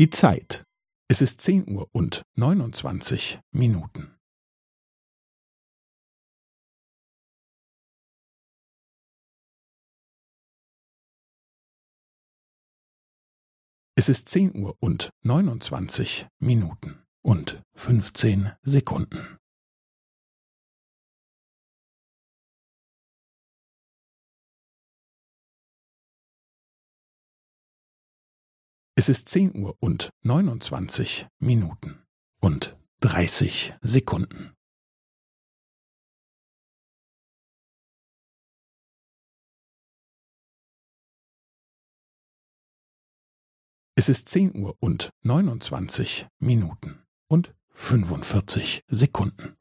Die Zeit. Es ist zehn Uhr und neunundzwanzig Minuten. Es ist zehn Uhr und neunundzwanzig Minuten und fünfzehn Sekunden. Es ist zehn Uhr und neunundzwanzig Minuten und dreißig Sekunden. Es ist zehn Uhr und neunundzwanzig Minuten und fünfundvierzig Sekunden.